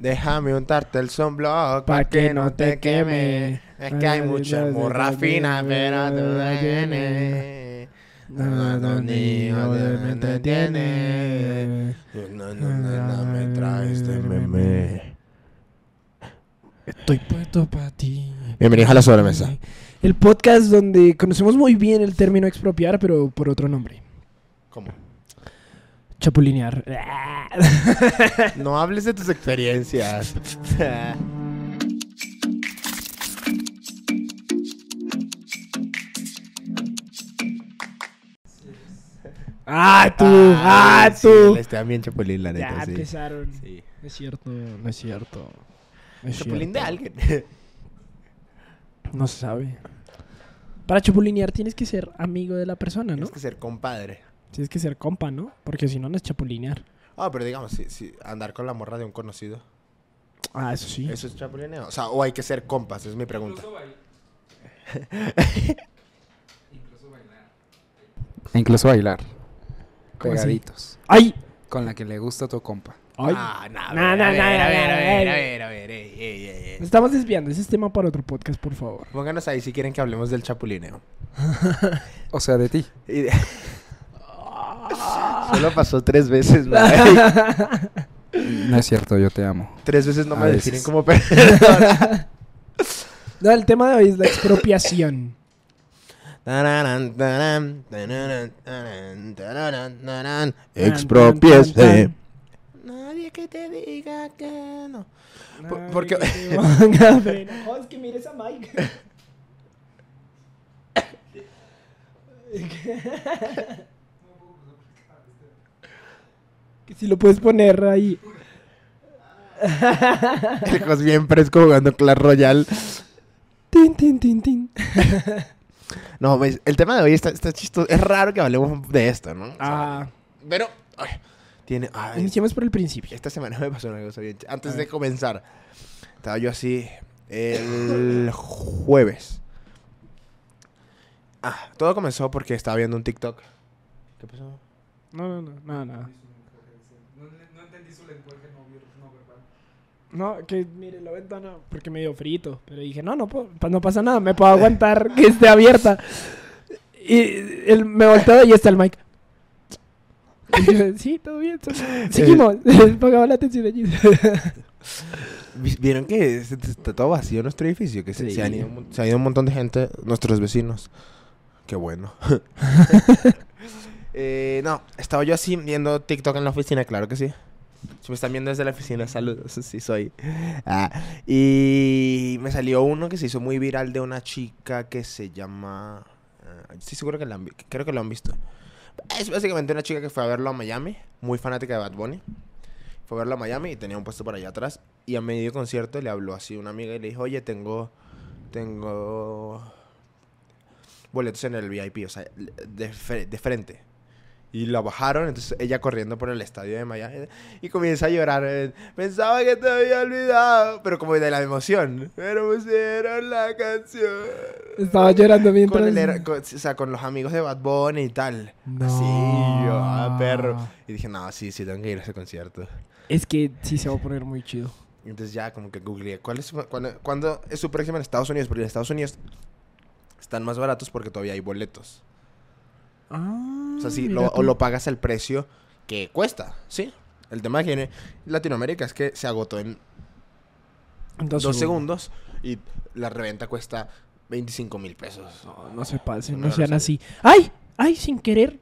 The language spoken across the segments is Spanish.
Déjame untarte el sunblock pa' que no te queme. Es que hay mucha morra fina, pero tú vienes. No, no, ni obviamente entiende. No, no, no, no me traes de meme. Estoy puesto para ti. Bienvenidos a la sobremesa. El podcast donde conocemos muy bien el término expropiar, pero por otro nombre. ¿Cómo? Chapulinear. No hables de tus experiencias. ¡Ah, tú! ¡Ah, sí, tú! está bien chapulín, la neta, ya sí. empezaron. Sí. No es cierto, no es cierto. No es Chapulín de alguien. No se sabe. Para chapulinear tienes que ser amigo de la persona, ¿no? Tienes que ser compadre. Tienes que ser compa, ¿no? Porque si no, no es chapulinear. Ah, pero digamos, si, si andar con la morra de un conocido. Ah, eso sí. ¿Eso es chapulineo? O sea, o hay que ser compas, es mi pregunta. E incluso bailar. ¿Cómo así? Pegaditos. ¡Ay! Con la que le gusta a tu compa. ¡Ay! Ah, no, a No, ver, no, a no, ver, a ver, a ver, a ver, a ver, ey, ey, ey, ey. Nos estamos desviando. Ese es tema para otro podcast, por favor. Pónganos ahí si quieren que hablemos del chapulineo. O sea, de ti. Solo pasó tres veces, güey. No es cierto, yo te amo. Tres veces no A me veces. definen como perdedor. No, el tema de hoy es la expropiación. Expropiese. Nadie que te diga que no. Por- porque-. Oh, es que mires a Mike. Que si lo puedes poner ahí. El Jos bien fresco jugando Clash Royale. Tin, tin, tin, tin. No, ves, el tema de hoy está, está chistoso. Es raro que hablemos de esto, ¿no? O sea, Ah, pero, ay, tiene. ay, iniciemos por el principio. esta semana me pasó una cosa bien. Antes de comenzar, estaba yo así el jueves. Ah, todo comenzó porque estaba viendo un TikTok. ¿Qué pasó? No, no, no, no, no. No, que mire la ventana porque me dio frito. Pero dije, no, no, no pasa nada, me puedo aguantar que esté abierta. Y él me volteó y está el mic. Y yo, sí, todo bien. bien". Seguimos. Pagaba la atención allí. Vi- ¿Vieron que es- está todo vacío nuestro edificio? Que se, Sí. se han ido, se ha ido un montón de gente, nuestros vecinos. Qué bueno. Eh, no, estaba yo así viendo TikTok en la oficina, claro que sí. Si me están viendo desde la oficina, saludos, sí soy. Ah, y me salió uno que se hizo muy viral de una chica que se llama... ah, estoy seguro que la han creo que lo han visto. Es básicamente una chica que fue a verlo a Miami, muy fanática de Bad Bunny. Fue a verlo a Miami y tenía un puesto por allá atrás. Y a medio concierto le habló así una amiga y le dijo, oye, tengo... Tengo... Boletos en el VIP, o sea, de frente. Y la bajaron, entonces ella corriendo por el estadio de Miami y comienza a llorar. eh, Pensaba que te había olvidado, pero como de la emoción. Pero pusieron la canción. Estaba llorando mientras. Con, el con- o sea, con los amigos de Bad Bunny y tal. No. Así, yo, ah, perro. Y dije, no, sí, sí, tengo que ir a ese concierto. Es que sí se va a poner muy chido. Entonces ya como que googleé, ¿cuál es su- cuándo, cuándo es su próxima en Estados Unidos? Porque en Estados Unidos están más baratos porque todavía hay boletos. Ah, O sea, sí, lo, o lo pagas el precio que cuesta, ¿sí? El tema que tiene Latinoamérica es que se agotó en dos, segundos. y la reventa cuesta 25 mil pesos. No, no se pasen, no sean así. ¡Ay! ¡Ay! Sin querer.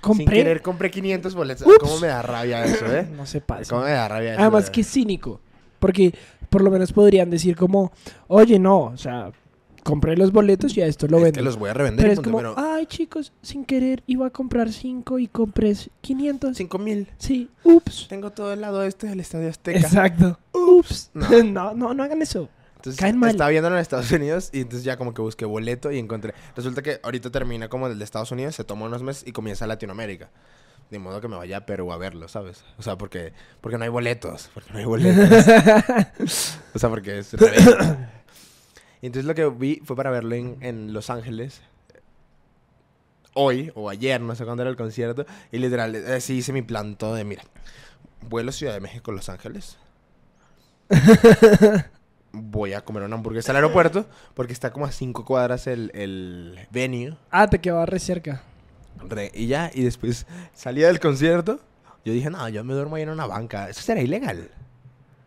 Compré. Sin querer compré 500 boletos. Ups. ¿Cómo me da rabia eso, eh? No se pasen. ¿Cómo me da rabia eso? Además, que cínico. Porque por lo menos podrían decir como, oye, no, o sea, compré los boletos y a esto lo Es vendo. que los voy a revender. Pero es punto, como, pero ay, chicos, sin querer iba a comprar cinco y compré 500. 5 mil. Sí, ups. Tengo todo el lado este del Estadio Azteca. Exacto. Ups. No. No. no, no, hagan eso. Entonces, Caen mal. estaba viéndolo en Estados Unidos y entonces ya como que busqué boleto y encontré. Resulta que ahorita termina como el de Estados Unidos, se toma unos meses y comienza Latinoamérica. De modo que me vaya a Perú a verlo, ¿sabes? O sea, porque, porque no hay boletos. Porque no hay boletos. o sea, porque es. Y entonces lo que vi fue para verlo en, en Los Ángeles. Hoy o ayer, no sé cuándo era el concierto. Y literal, así hice mi plan todo de, mira, vuelo Ciudad de México, Los Ángeles. voy a comer una hamburguesa al aeropuerto porque está como a cinco cuadras el, el venue. Ah, te quedaba re cerca. Re- y ya, y después salía del concierto. Yo dije, no, yo me duermo ahí en una banca. Eso será ilegal.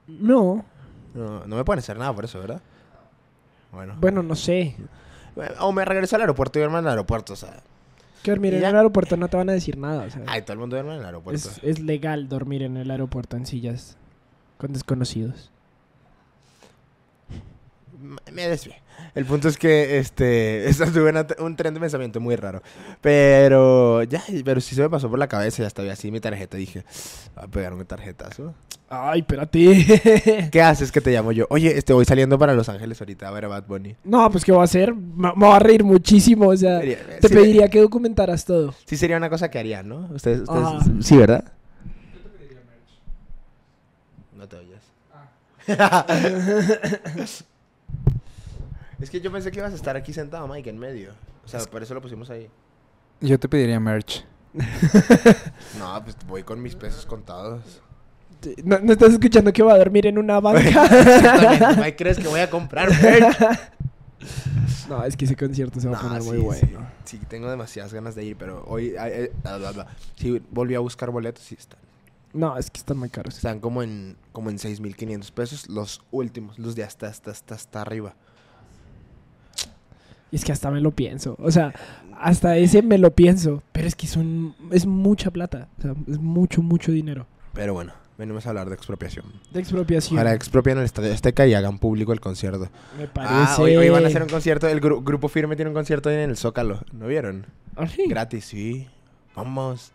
No. No, no me pueden hacer nada por eso, ¿verdad? Bueno. Bueno, no sé. O me regreso al aeropuerto y duermo en el aeropuerto, o sea. Que dormir en el aeropuerto no te van a decir nada. o sea, Ay, todo el mundo duerme en el aeropuerto. es, es legal dormir en el aeropuerto en sillas con desconocidos. Me desvié. El punto es que, este, esta tuve una- un tren de pensamiento muy raro. Pero, ya, pero sí se me pasó por la cabeza, ya estaba así mi tarjeta. Dije, voy a pegarme un tarjetazo. Ay, espérate. ¿Qué haces que te llamo yo? Oye, este, voy saliendo para Los Ángeles ahorita a ver a Bad Bunny. no, pues ¿qué voy a hacer? Me, me voy a reír muchísimo. O sea, Sería- te sí, pediría que documentaras todo. Sí sería una cosa que harían, ¿no? Ustedes, ustedes Ajá. sí, ¿verdad? No te oyes. es que yo pensé que ibas a estar aquí sentado, Mike, en medio. O sea, por eso lo pusimos ahí. Yo te pediría merch. No, pues voy con mis pesos contados. ¿No, no estás escuchando que va a dormir en una banca? Exactamente. Mike, ¿crees que voy a comprar merch? no, es que ese concierto se va a poner sí, muy sí. bueno. Sí, tengo demasiadas ganas de ir, pero hoy... eh, bla, bla, bla. Sí, volví a buscar boletos y están. No, es que están muy caros. Están como en, como en 6.500 pesos los últimos, los de hasta, hasta, hasta, hasta arriba. Y es que hasta me lo pienso. O sea, hasta ese me lo pienso. Pero es que son, es mucha plata. O sea, es mucho, mucho dinero. Pero bueno, venimos a hablar de expropiación. De expropiación. Ojalá expropien el Estadio Azteca y hagan público el concierto. Me parece. Ah, hoy, hoy van a hacer un concierto, el gru- Grupo Firme tiene un concierto en el Zócalo, ¿no vieron? ¿Ah, sí? Gratis, sí. Vamos.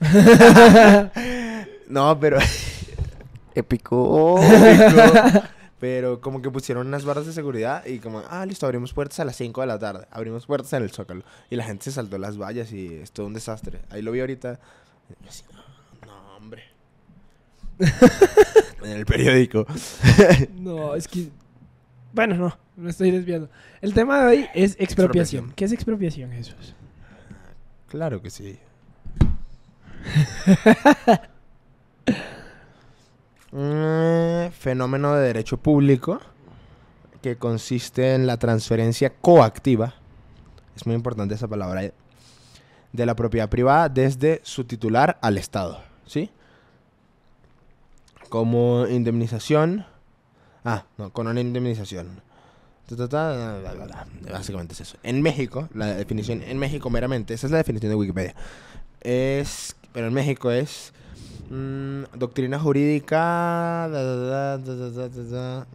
no, pero... Épico. épico. Pero como que pusieron unas barras de seguridad y como, ah, listo, abrimos puertas a las 5 de la tarde. Abrimos puertas en el Zócalo. Y la gente se saltó las vallas y es todo un desastre. Ahí lo vi ahorita. Y así, no, no, hombre. en el periódico. No, es que. Bueno, no, me estoy desviando. El tema de hoy es expropiación. Expropiación. ¿Qué es expropiación, Jesús? Claro que sí. Mm, fenómeno de derecho público que consiste en la transferencia coactiva, es muy importante esa palabra, de la propiedad privada desde su titular al Estado, ¿sí? Como indemnización. Ah, no, con una indemnización. Básicamente es eso. En México, la definición en México meramente, esa es la definición de Wikipedia. Es, pero en México es mm, doctrina jurídica, da, da, da,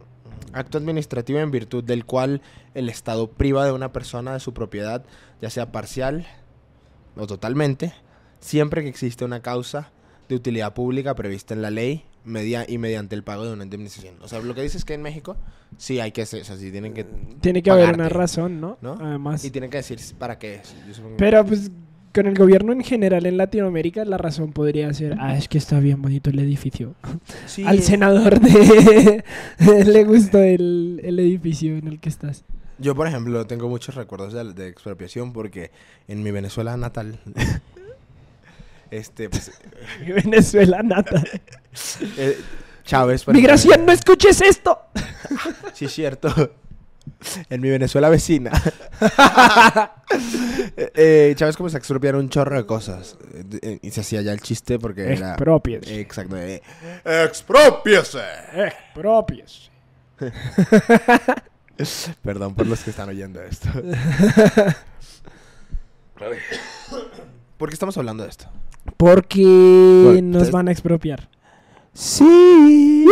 acto administrativo en virtud del cual el Estado priva de una persona de su propiedad, ya sea parcial o totalmente, siempre que existe una causa de utilidad pública prevista en la ley media y mediante el pago de una indemnización. O sea, lo que dice es que en México sí hay que hacer, o sea, sí tienen que Tiene que haber una razón, ¿no? ¿no? Además. y tienen que decir para qué es. Pero pues con el gobierno en general en Latinoamérica la razón podría ser, ah, es que está bien bonito el edificio. Sí, Al senador de le gustó el, el edificio en el que estás. Yo, por ejemplo, tengo muchos recuerdos de, de expropiación porque en mi Venezuela natal, este, pues, Venezuela nata. eh, Chávez... por Migración, no escuches esto. Sí, es cierto. En mi Venezuela vecina. eh, eh, Chávez comenzó a expropiar un chorro de cosas. eh, eh, y se hacía ya el chiste porque era... Expropies. eh, Exacto. eh, ¡Expropiese! Expropies. Perdón por los que están oyendo esto. ¿Por qué estamos hablando de esto? Porque Bueno, nos te- van a expropiar. Sí.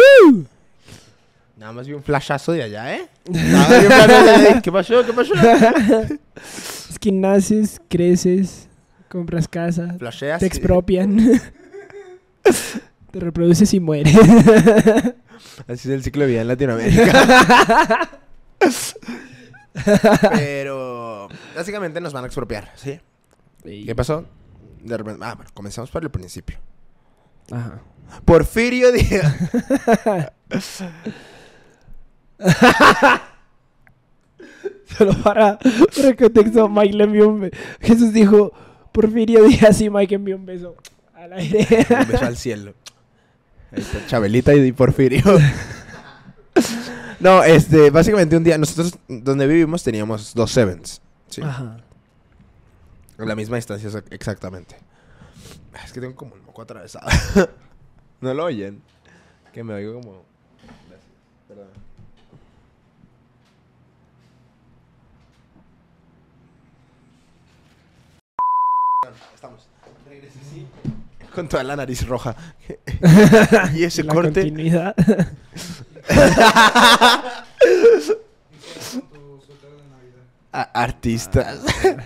Nada más vi un flashazo de allá, ¿eh? Nada más vi un flashazo de allá. ¿Qué pasó? ¿Qué pasó? Es que naces, creces, compras casa, Flasheas. te y- expropian. te reproduces y mueres. Así es el ciclo de vida en Latinoamérica. Pero básicamente nos van a expropiar, ¿sí? ¿Qué pasó? De repente, ah, bueno, comenzamos por el principio. Ajá. Porfirio Díaz. Solo para, para el contexto, Mike le envió un beso. Jesús dijo, Porfirio Díaz y Mike envió un beso al aire. Un beso al cielo. Chabelita y Porfirio. No, este, básicamente un día, nosotros donde vivimos teníamos dos Sevens. Sí. Ajá. A la misma distancia exac- exactamente. Es que tengo como el moco atravesado. ¿No lo oyen? Que me oigo como... Perdón. Estamos. Regrese así. Con toda la nariz roja. y ese La corte... continuidad. Artistas.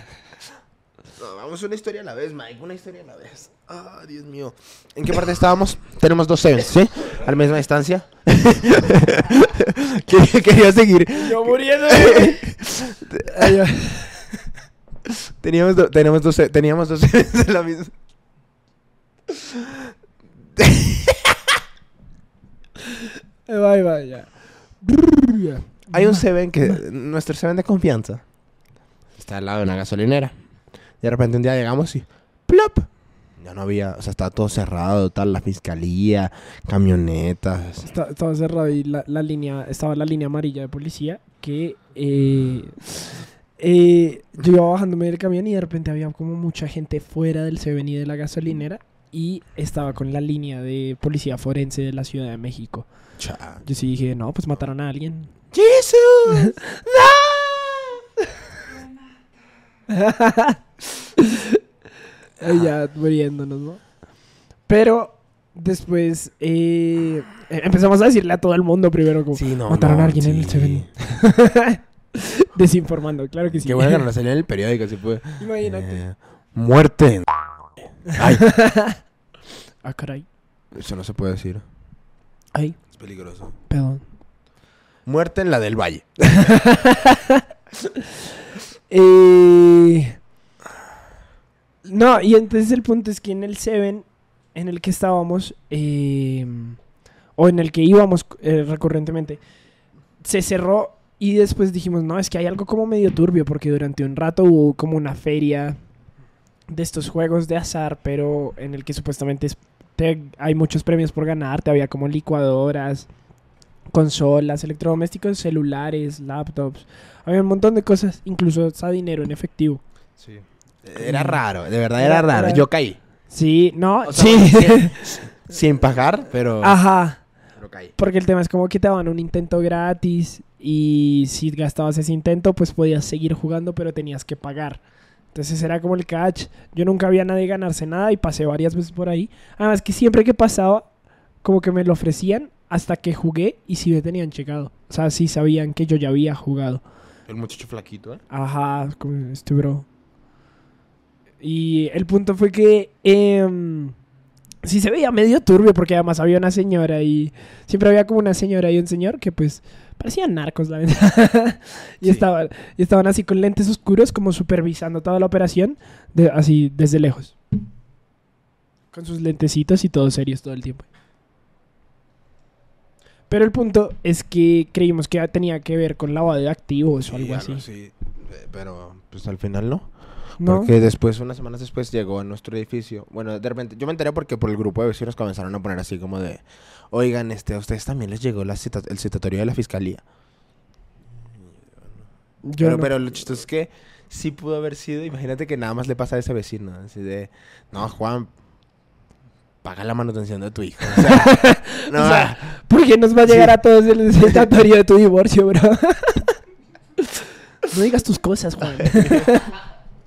No, vamos una historia a la vez, Mike. Una historia a la vez. Ah, Dios mío. ¿En qué parte estábamos? Tenemos dos sevens, ¿sí? A la misma distancia. quería, seguir. Yo muriendo. Teníamos, do- tenemos dos, teníamos dos sevens en la misma. Ahí va, ya. Hay un seven que... Nuestro seven de confianza. Está al lado de una gasolinera. De repente un día llegamos y... ¡Plop! Ya no había... O sea, estaba todo cerrado, tal. La fiscalía, camionetas. Está- estaba cerrado y la, la línea, estaba la línea amarilla de policía que eh, eh, yo iba bajándome del camión y de repente había como mucha gente fuera del Seven y de la gasolinera y estaba con la línea de policía forense de la Ciudad de México. Cha. Yo sí dije, no, pues mataron a alguien. ¡Jesus! Ahí ya muriéndonos, ¿no? Pero después eh, empezamos a decirle a todo el mundo primero como Sí, no, mataron no, a alguien en el. Seven. Desinformando, claro que sí. Qué bueno que no salió en el periódico, si fue. Imagínate. Eh, muerte. Ay, Ah, caray. eso no se puede decir. Ay, Es peligroso. perdón. Muerte en la del Valle. Eh, No, y entonces el punto es que en el Seven en el que estábamos, eh, o en el que íbamos eh, recurrentemente, se cerró y después dijimos, no, es que hay algo como medio turbio, porque durante un rato hubo como una feria de estos juegos de azar, pero en el que supuestamente es- te- hay muchos premios por ganarte, había como licuadoras, consolas, electrodomésticos, celulares, laptops, había un montón de cosas, incluso hasta dinero en efectivo. Sí. Era raro, de verdad Era- era raro. era- Yo caí. Sí, no, O sea, sí. sin, sin pagar, pero, Ajá. pero caí. Porque el tema es como que te daban un intento gratis y si gastabas ese intento pues podías seguir jugando pero tenías que pagar. Entonces era como el catch. Yo nunca había a nadie ganarse nada y pasé varias veces por ahí. Además que siempre que pasaba como que me lo ofrecían hasta que jugué y sí me tenían checado. O sea, sí sabían que yo ya había jugado. El muchacho flaquito, ¿eh? Ajá, como este bro. Y el punto fue que em, sí se veía medio turbio porque además había una señora y siempre había como una señora y un señor que pues parecían narcos, la verdad. y, Sí. estaban, y estaban así con lentes oscuros como supervisando toda la operación de, así desde lejos. Con sus lentecitos y todos serios todo el tiempo. Pero el punto es que creímos que tenía que ver con lavado de activos o Sí, algo así. Pero, pues al final no. ¿No? Porque después, unas semanas después, llegó a nuestro edificio. Bueno, de repente, yo me enteré porque por el grupo de vecinos comenzaron a poner así como de, oigan, este, a ustedes también les llegó la cita- el citatorio de la fiscalía. Yo pero, no. pero lo chistoso es que sí pudo haber sido, imagínate que nada más le pasa a ese vecino, así de, no, Juan, paga la manutención de tu hijo. O sea, no, O sea, ¿Por qué nos va a llegar Sí. a todos el citatorio de tu divorcio, bro? no digas tus cosas, Juan.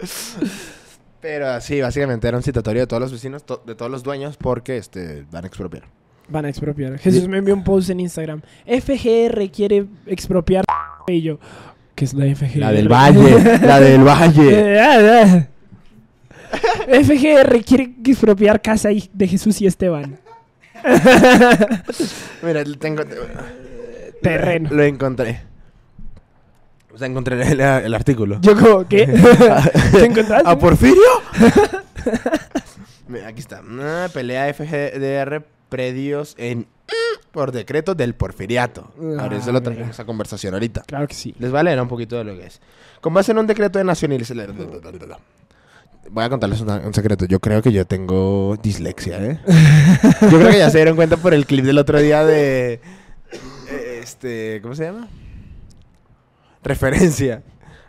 pero sí, básicamente era un citatorio de todos los vecinos, to- de todos los dueños, porque este, van a expropiar. Van a expropiar. Jesús me envió un post en Instagram. FGR quiere expropiar y yo. ¿Qué es la FGR? La del valle, la del valle. FGR quiere expropiar casa de Jesús y Esteban. Mira, tengo... Terreno. Lo encontré. O sea, encontré el, el artículo. Yo como, ¿qué? ¿Te encontraste? ¿A Porfirio? Mira, aquí está. Una pelea FGDR predios en por decreto del porfiriato. Ahora eso Ah, lo traemos a conversación ahorita. Claro que sí. Les va a leer un poquito de lo que es. Con base en un decreto de nacionalización... Voy a contarles una- un secreto. Yo creo que yo tengo dislexia, ¿eh? Yo creo que ya se dieron cuenta por el clip del otro día de... eh, este, ¿cómo se llama? Referencia.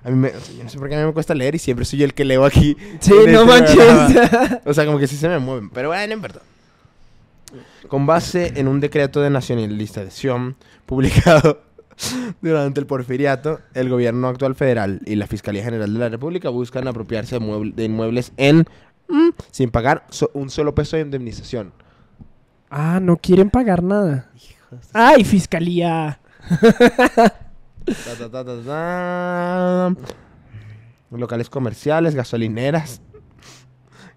A mí me, o sea, yo no sé por qué a mí me cuesta leer y siempre soy yo el que leo aquí. Sí, no este programa. manches. O sea, como que sí se me mueven. Pero bueno, en verdad. Con base en un decreto de nacionalización publicado durante el porfiriato, el gobierno actual federal y la Fiscalía General de la República buscan apropiarse de, mueble- de inmuebles en mm, sin pagar so- un solo peso de indemnización. ah, no quieren pagar nada. Ay, fiscalía. Ta, ta, ta, ta, ta. Locales comerciales, gasolineras,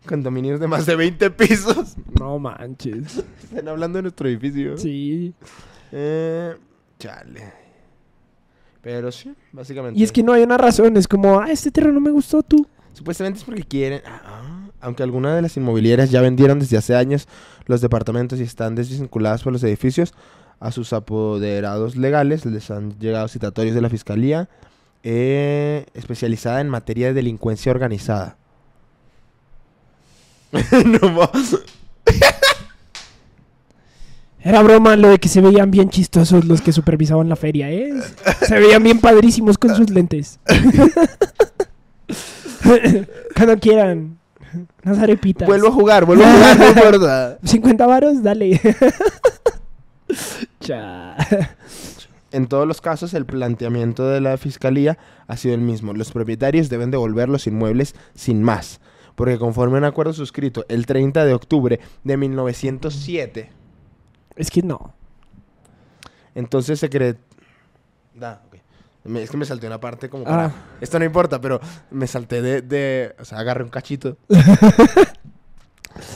condominios de más de 20 pisos. No manches. Están hablando de nuestro edificio. Sí. Eh, chale. Pero sí, básicamente. Y es que no hay una razón. Es como, ah, este terreno me gustó tú. Supuestamente es porque quieren. ah, aunque algunas de las inmobiliarias ya vendieron desde hace años los departamentos y están desvinculadas por los edificios, a sus apoderados legales les han llegado citatorios de la fiscalía eh, especializada en materia de delincuencia organizada. no más. Era broma lo de que se veían bien chistosos los que supervisaban la feria, ¿eh? Se veían bien padrísimos con sus lentes. Cuando quieran. Unas arepitas. Vuelvo a jugar, vuelvo a jugar, no importa. 50 varos, dale. Cha. En todos los casos, el planteamiento de la fiscalía ha sido el mismo. Los propietarios deben devolver los inmuebles sin más. Porque conforme a un acuerdo suscrito el 30 de octubre de 1907, Es que no. entonces se cree... Da, ok. Me- es que me salté una parte como para... Ah. Esto no importa, pero me salté de... de- o sea, agarré un cachito.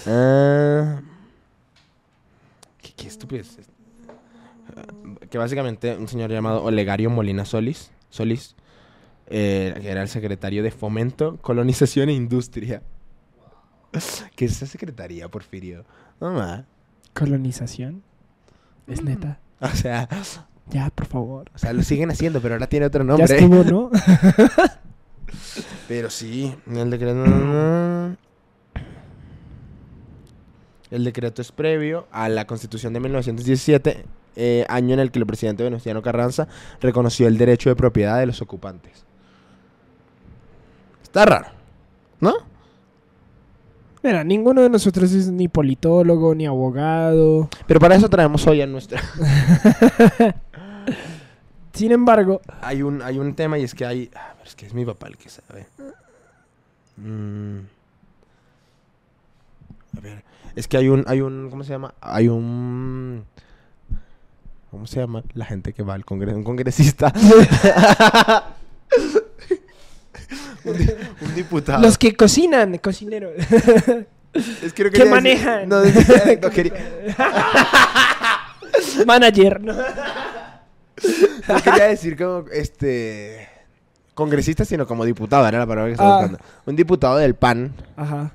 Ah, ¿Qué, qué estupidez. Que básicamente un señor llamado Olegario Molina Solis, Solis eh, que era el secretario de Fomento, Colonización e Industria. ¿Qué es esa secretaría, Porfirio? No ma. Colonización. Es neta. O sea, Ya, por favor. o sea, lo siguen haciendo, pero ahora tiene otro Ya nombre. estuvo, ¿no? Pero sí, el decreto... El decreto es previo a la Constitución de 1917, eh, año en el que el presidente Venustiano Carranza reconoció el derecho de propiedad de los ocupantes. Está raro, ¿no? Mira, ninguno de nosotros es ni politólogo, ni abogado. Pero para eso traemos hoy a nuestra... Sin embargo, Hay un, hay un tema y es que hay... ah, pero es que es mi papá el que sabe. Mm. A ver, es que hay un, hay un, ¿cómo se llama? Hay un... ¿Cómo se llama? La gente que va al congreso, un congresista. un, di- un diputado. los que cocinan, cocineros. Es que, que manejan. no, decía- no quería, Manager, ¿no? no quería decir como, este... Congresista, sino como diputado, era la palabra que estaba Ah. buscando. Un diputado del PAN. Ajá,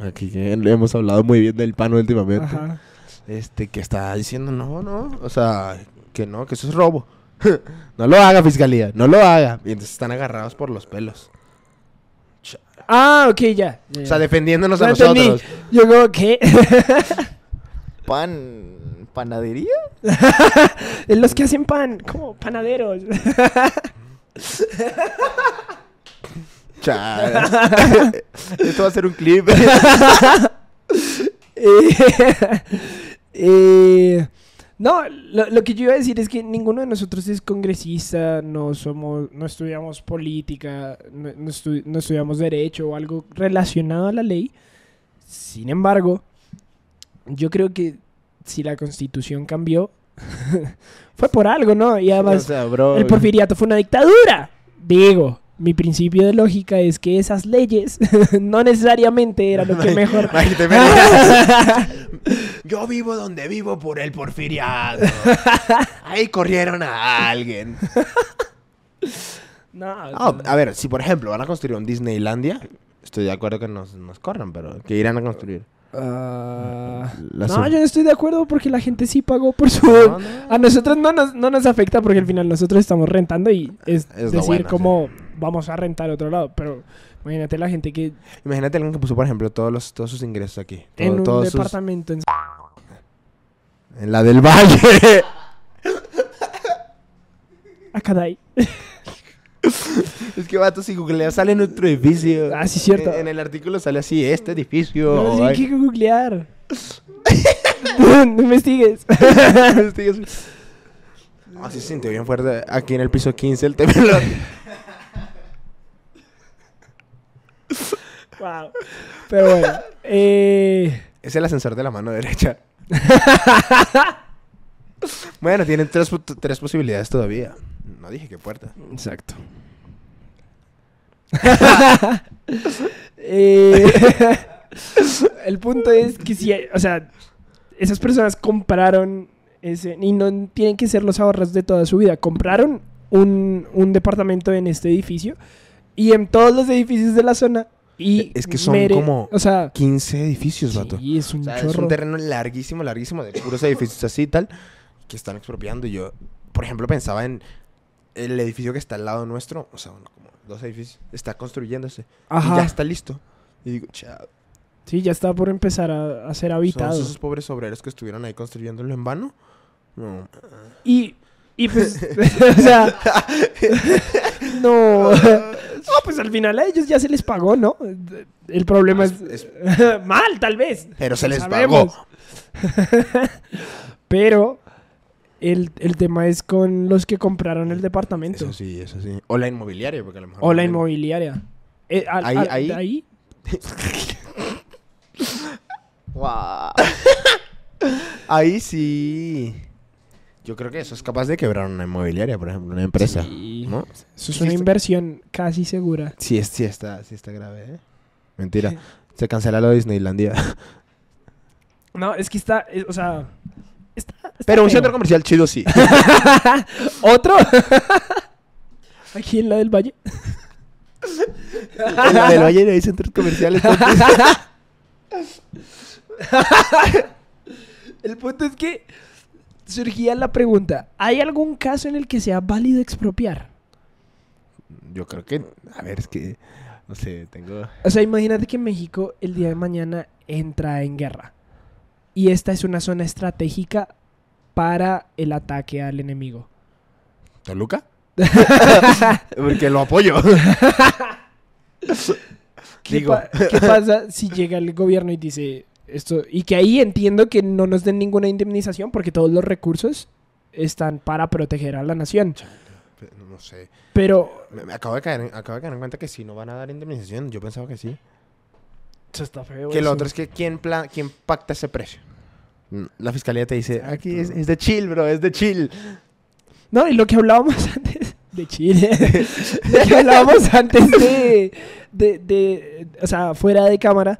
Aquí que hemos hablado muy bien del PAN últimamente. ajá. Este, que está diciendo, no, no, o sea, que no, que eso es robo. no lo haga, fiscalía, no lo haga. Y entonces están agarrados por los pelos. Ah, ok, ya. ya, O sea, defendiéndonos Ya a entendí. nosotros. Yo como, ¿qué? ¿Pan? ¿Panadería? los que hacen pan, como panaderos. Esto va a ser un clip. Eh, no, lo, lo que yo iba a decir es que ninguno de nosotros es congresista, no somos, no estudiamos política, no, no estu- no estudiamos derecho o algo relacionado a la ley. Sin embargo, yo creo que si la constitución cambió, fue por algo, ¿no? Y o además, sea, bro. el porfiriato fue una dictadura. Digo, mi principio de lógica es que esas leyes no necesariamente era lo que mejor. Yo vivo donde vivo por el porfiriado. Ahí corrieron a alguien. No, a ver, si por ejemplo van a construir un Disneylandia, estoy de acuerdo que nos, nos corran, pero que irán a construir. Ah, no, sub- yo no estoy de acuerdo porque la gente sí pagó por su... No, no. A nosotros no nos, no nos afecta porque al final nosotros estamos rentando y es, decir bueno, como vamos a rentar otro lado. Pero imagínate la gente que Imagínate alguien que puso, por ejemplo, todos, los, todos sus ingresos aquí. todo- en un todos sus- departamento en... en la del Valle. Acadai. Es que vato, si googleas sale en otro edificio. Ah, sí, cierto. En, en el artículo sale así, este edificio. No, sí, ay. hay que googlear. no investigues. Ah, sí se sintió bien fuerte aquí en el piso 15 el temblor. Wow. Pero bueno. Eh, Es el ascensor de la mano derecha. bueno, tienen tres, tres posibilidades todavía. No dije qué puerta. Exacto. Eh, el punto es que si, hay- o sea, esas personas compraron ese, y no tienen que ser los ahorros de toda su vida, compraron un, un departamento en este edificio y en todos los edificios de la zona y Es que son mere- como o sea, 15 edificios, vato. sí, es un O sea, es chorro. un terreno larguísimo, larguísimo, de puros edificios así y tal, que están expropiando. Y yo, por ejemplo, pensaba en el edificio que está al lado nuestro, o sea, uno, como dos edificios, está construyéndose. Ajá. Y ya está listo. Y digo, chao. Sí, ya está por empezar a, a ser ¿Son habitado. esos pobres obreros que estuvieron ahí construyéndolo en vano? No. Y, y pues, o sea, no, no, pues al final a ellos ya se les pagó, ¿no? El problema es, Es- mal, tal vez. Pero se les Sabemos. pagó. Pero el, el tema es con los que compraron el departamento Eso sí, eso sí. O la inmobiliaria, porque a lo mejor... o la inmobiliaria. Eh, al- Ahí- al- ahí- ahí, Ahí sí. Yo creo que eso es capaz de quebrar una inmobiliaria, por ejemplo, una empresa. Sí. ¿No? Eso es Sí una está- inversión casi segura. Sí, es- sí está, sí está grave, ¿eh? Mentira. Se cancela lo de Disneylandia. No, es que está, eh, o sea, está, está Pero un feo. centro comercial chido sí. ¿Otro? Aquí en la del Valle. en la del Valle no hay centros comerciales. El punto es que surgía la pregunta, ¿hay algún caso en el que sea válido expropiar? Yo creo que... A ver, es que... No sé, tengo... O sea, imagínate que México el día de mañana entra en guerra. Y esta es una zona estratégica para el ataque al enemigo. ¿Toluca? Porque lo apoyo. ¿Qué, Digo. pa- qué pasa si llega el gobierno y dice esto? Y que ahí entiendo que no nos den ninguna indemnización porque todos los recursos están para proteger a la nación. No sé. Pero... Me, me acabo, de caer, en- acabo de caer en cuenta que sí no van a dar indemnización. Yo pensaba que sí. Eso está feo. Que lo eso. otro es que ¿quién, pla- quién pacta ese precio? Mm, La fiscalía te dice, aquí es, es de chill, bro, es de chill. No, y lo que hablábamos antes de Chile, lo que hablábamos antes de, de, de- o sea, fuera de cámara,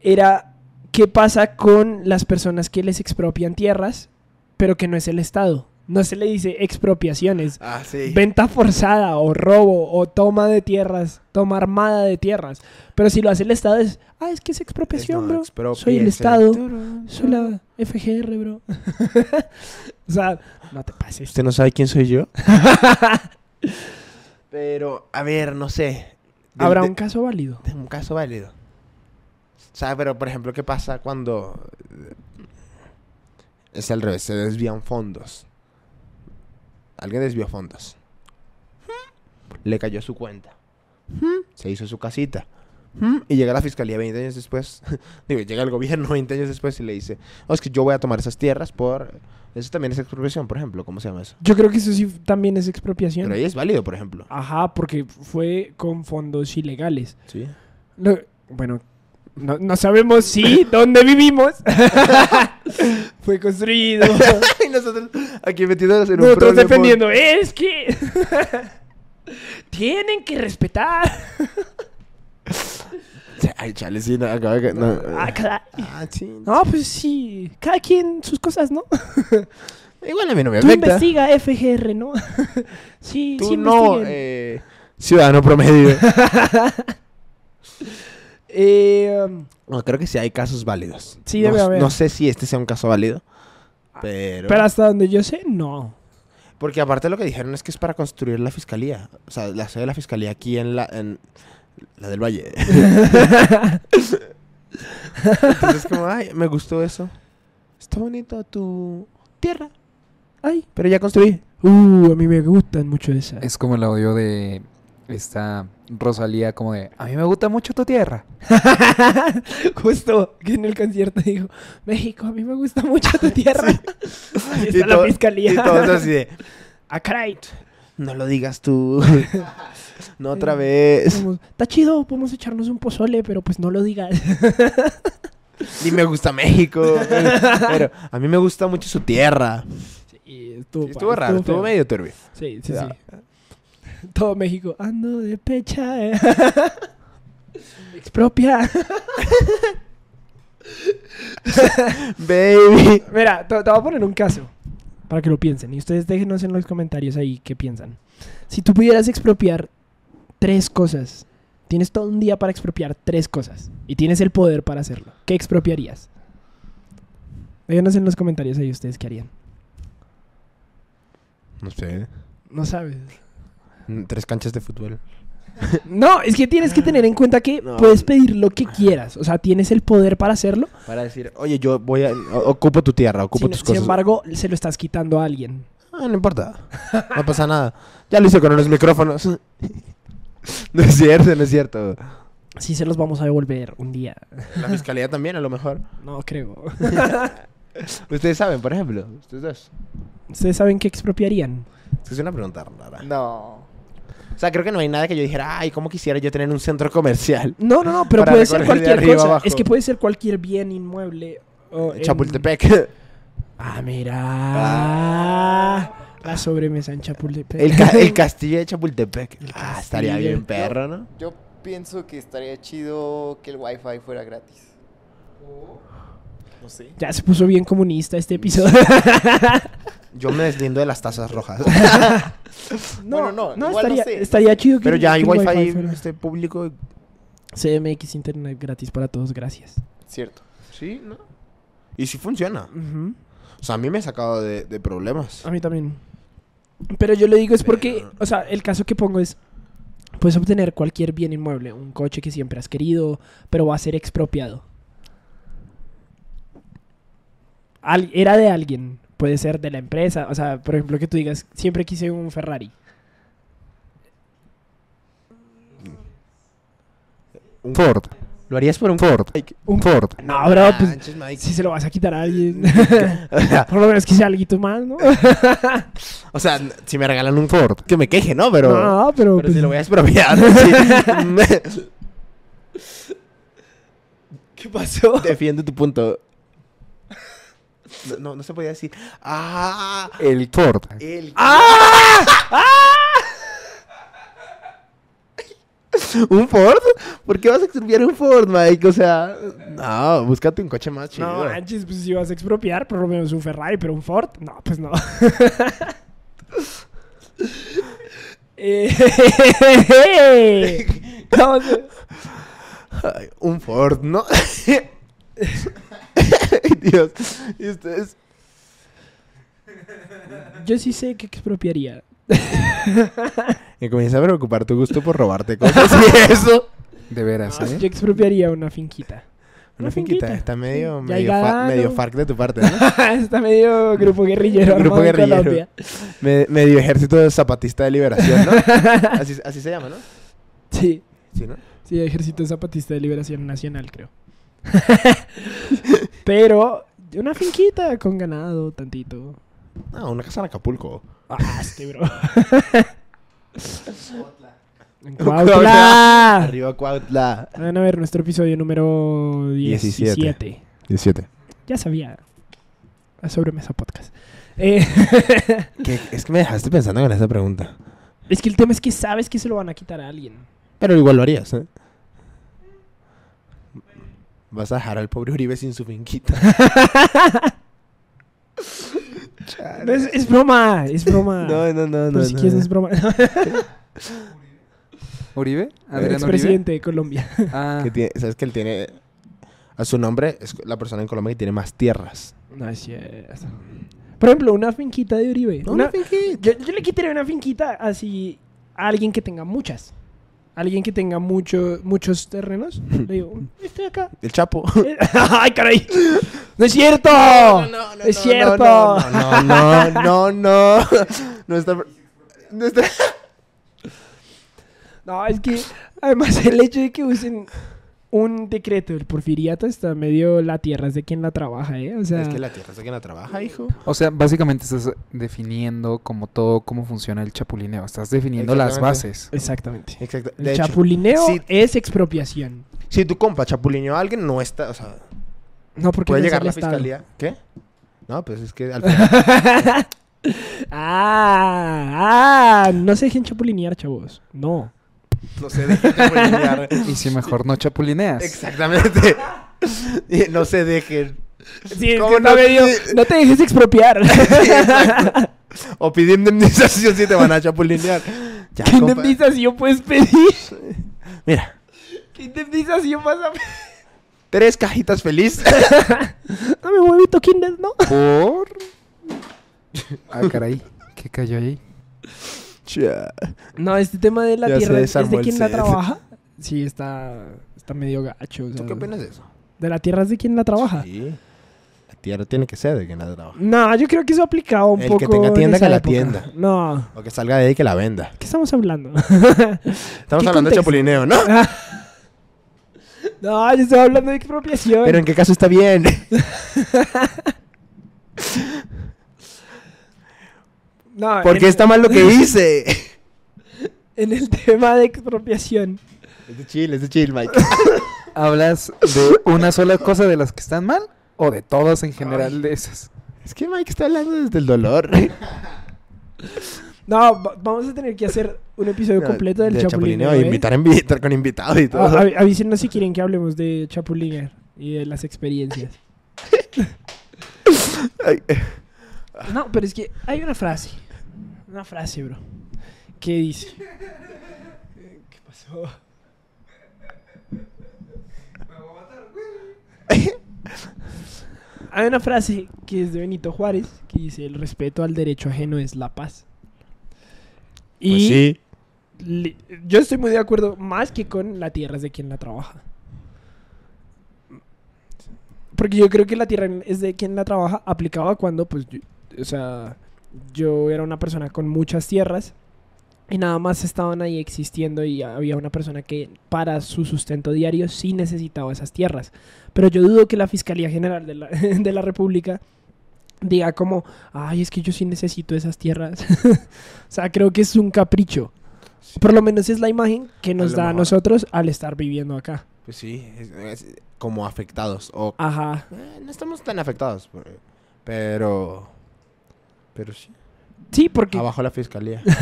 era qué pasa con las personas que les expropian tierras, pero que no es el Estado. No se le dice expropiaciones. Ah, sí. Venta forzada o robo o toma de tierras, toma armada de tierras. Pero si lo hace el Estado es, ah, es que es expropiación, no, bro. Soy el Estado. Soy la FGR, bro. o sea, no te pases. ¿Usted no sabe quién soy yo? Pero, a ver, no sé. De- Habrá de- un caso válido. de un caso válido. Sea, pero por ejemplo, ¿qué pasa cuando es al revés? Se desvían fondos. Alguien desvió fondos. Le cayó su cuenta. Se hizo su casita. Y llega la fiscalía 20 años después. Digo, llega el gobierno 20 años después y le dice: Oh, es que yo voy a tomar esas tierras por. Eso también es expropiación, por ejemplo. ¿Cómo se llama eso? Yo creo que eso sí también es expropiación. Pero ahí es válido, por ejemplo. Ajá, porque fue con fondos ilegales. Sí. Lo- bueno, no, no sabemos si dónde vivimos fue construido. y nosotros aquí metiéndonos en un Nosotros problema. defendiendo, es que tienen que respetar. Ay, chale, sí, no, de... No, Ah, cada- Ah, sí. No, pues sí, cada quien sus cosas, ¿no? Igual a mí no me Tú afecta. investiga FGR, ¿no? sí, Tú sí no, eh, ciudadano promedio. Eh, um, no, creo que sí hay casos válidos. Sí, no, debe haber. No sé si este sea un caso válido, pero... pero hasta donde yo sé, no. Porque aparte lo que dijeron es que es para construir la fiscalía. O sea, la sede de la fiscalía aquí en la... En la del Valle. Entonces como, ay, me gustó eso. Está bonito tu tierra, Ay, pero ya construí. Uh, a mí me gustan mucho esas. Es como el audio de esta Rosalía, como de, a mí me gusta mucho tu tierra. Justo que en el concierto dijo, México, a mí me gusta mucho tu tierra. Ahí Y está la todo- fiscalía. Y todos así de, Ah, caray. no lo digas tú. no otra vez. Está chido, podemos echarnos un pozole, pero pues no lo digas. Ni me gusta México. Pero, pero a mí me gusta mucho su tierra. Sí, estuvo, Sí, raro, estuvo medio turbio. Sí, sí, sí. Todo México, ando de pecha. eh. Expropia. Baby. Mira, te, te voy a poner un caso para que lo piensen. Y ustedes déjenos en los comentarios ahí qué piensan. Si tú pudieras expropiar tres cosas, tienes todo un día para expropiar tres cosas y tienes el poder para hacerlo, ¿qué expropiarías? Déjenos en los comentarios ahí ustedes qué harían. No sé. No sabes. Tres canchas de fútbol. No, es que tienes que tener en cuenta que No. puedes pedir lo que quieras. O sea, tienes el poder para hacerlo. Para decir, oye, yo voy a... Ocupo tu tierra, ocupo Sin, tus sin cosas. embargo, se lo estás quitando a alguien. Ah, no importa. No pasa nada. Ya lo hice con los micrófonos. No es cierto, no es cierto. Sí se los vamos a devolver un día. La fiscalía también, a lo mejor. No creo. Ustedes saben, por ejemplo. Ustedes dos. ¿Ustedes saben qué expropiarían? Es que es una pregunta rara. No. O sea, creo que no hay nada que yo dijera, ay, ¿cómo quisiera yo tener un centro comercial? No, no, no, pero puede ser cualquier arriba cosa. abajo. Es que puede ser cualquier bien inmueble. o en- Chapultepec. Ah, mira. Ah. La sobremesa en Chapultepec. El, ca- el castillo de Chapultepec. Ah, estaría bien perro, ¿no? Yo pienso que estaría chido que el wifi fuera gratis. No sé. Ya se puso bien comunista este episodio. Yo me deslindo de las tazas rojas. Bueno, no, igual no estaría, sé. estaría chido que Pero ya hay wifi fuera- este público. CMX Internet gratis para todos, gracias. Cierto. Sí, ¿no? Y sí funciona. O sea, a mí me ha sacado de, de problemas. A mí también. Pero yo le digo es porque, Pero- o sea, el caso que pongo es, puedes obtener cualquier bien inmueble, un coche que siempre has querido, pero va a ser expropiado. Al- era de alguien, puede ser de la empresa, o sea, por ejemplo, que tú digas, siempre quise un Ferrari. Un- Ford. ¿Lo harías por un Ford. Un Ford. No, bro, pues Manches, si se lo vas a quitar a alguien, por lo menos que sea algo más, ¿no? o sea, si me regalan un Ford, que me queje, ¿no? Pero, no, pero, pero pues, si lo voy a expropiar. sí. ¿qué pasó? Defiendo tu punto. No, no, se podía decir. Ah, El Ford. el. ¡Ah! ¿Un Ford? ¿Por qué vas a expropiar un Ford, Mike? O sea, no, búscate un coche más chido. No, manches, pues si vas a expropiar, por lo menos un Ferrari, pero un Ford, no, pues no. Eh, un Ford, ¿no? Dios. Y ustedes. Yo sí sé que expropiaría. Me comienza a preocupar tu gusto por robarte cosas y eso. De veras, Yo ¿eh? expropiaría una finquita. Una finquita, está medio, medio, fa- medio FARC de tu parte, ¿no? Está medio grupo guerrillero. Grupo guerrillero. Me- medio ejército zapatista de liberación, ¿no? Así, así se llama, ¿no? Sí, Sí, ¿no? sí, Ejército Zapatista de Liberación Nacional, creo. pero una finquita con ganado, tantito. Ah, una casa en Acapulco. Ah, este, bro. En Cuautla. Arriba Cuautla. Van a ver nuestro episodio número 17. 17. 17. Ya sabía. A Sobremesa Podcast. Eh. Es que me dejaste pensando con esa pregunta. es que el tema es que sabes que se lo van a quitar a alguien. Pero igual lo harías, ¿eh? Vas a dejar al pobre Uribe sin su finquita. No, es, es broma, es broma. No, no, no, Pero no. si no. quieres no es broma. ¿Uribe? ¿Adrián Uribe? Expresidente de Colombia. Ah, Que tiene- ¿Sabes que él tiene... A su nombre es la persona en Colombia que tiene más tierras. No es cierto. Por ejemplo, una finquita de Uribe. No, Una- una finquita. yo, yo le quitaría una finquita así a alguien que tenga muchas. Alguien que tenga mucho, muchos terrenos. Le digo, estoy acá. El Chapo. Eh, ¡Ay, caray! ¡No es cierto! no, es cierto. No, no, no, no, no. Nuestra... Nuestra... No, es que además el hecho de que usen un decreto del porfiriato está medio la tierra es de quien la trabaja, ¿eh? O sea, Es que la tierra es de quien la trabaja, hijo. O sea, básicamente estás definiendo como todo cómo funciona el chapulineo. Estás definiendo las bases. exactamente. Exacto. El hecho, chapulineo es expropiación. si tu compa chapulineó a alguien, no está... O sea, No, porque puede llegar la Estado. fiscalía. ¿Qué? No, pues es que al final... Ah, ah, no se dejen chapulinear, chavos. No. No se dejen chapulinear. Y si mejor no chapulineas. Exactamente. Y no se dejen. Sí, es ¿Cómo que está no? medio- no te dejes expropiar. O pide indemnización si te van a chapulinear. Ya, ¿Qué compa. indemnización puedes pedir? Mira, ¿Qué indemnización vas a pedir? tres cajitas feliz. Dame un huevito Kinder, ¿no? Por. Ah, caray. ¿Qué cayó ahí? Cha. No, este tema de la Ya tierra es de el quien la trabaja. Sí, está, está medio gacho. o ¿Tú qué opinas de eso? De la tierra es de quien la trabaja. Sí. La tierra tiene que ser de quien la trabaja. No, yo creo que eso aplicaba un El poco. que tenga en tienda, que la época. tienda. No. O que salga de ahí que la venda. ¿Qué estamos hablando? Estamos ¿Qué hablando de chapulineo, ¿no? no, yo estoy hablando de expropiación. Pero en qué caso está bien. no, ¿Por qué en, está mal lo que hice? en el tema de expropiación. Es de chill, es de chill, Mike. ¿Hablas de una sola cosa de las que están mal? ¿O de todas en general de esas? Es que Mike está hablando desde el dolor. No, va- vamos a tener que hacer un episodio completo del De chapulineo. ¿eh? invitar, a invitar con invitados y todo. Ah, avísenos si quieren que hablemos de chapulinear y de las experiencias. No, pero es que hay una frase. Una frase, bro. Que dice. ¿Qué pasó? Hay una frase que es de Benito Juárez que dice: El respeto al derecho ajeno es la paz. Y Pues sí. li- yo estoy muy de acuerdo, más que con la tierra es de quien la trabaja. Porque yo creo que la tierra es de quien la trabaja aplicaba cuando, pues, yo- o sea, yo era una persona con muchas tierras y nada más estaban ahí existiendo y había una persona que para su sustento diario sí necesitaba esas tierras. Pero yo dudo que la Fiscalía General de la, de la República diga como, ay, es que yo sí necesito esas tierras. o sea, creo que es un capricho. Por lo menos es la imagen que nos da a nosotros al estar viviendo acá. Pues sí, es- es como afectados. O Ajá. Eh, no estamos tan afectados, pero- pero sí. Sí, porque Abajo la fiscalía.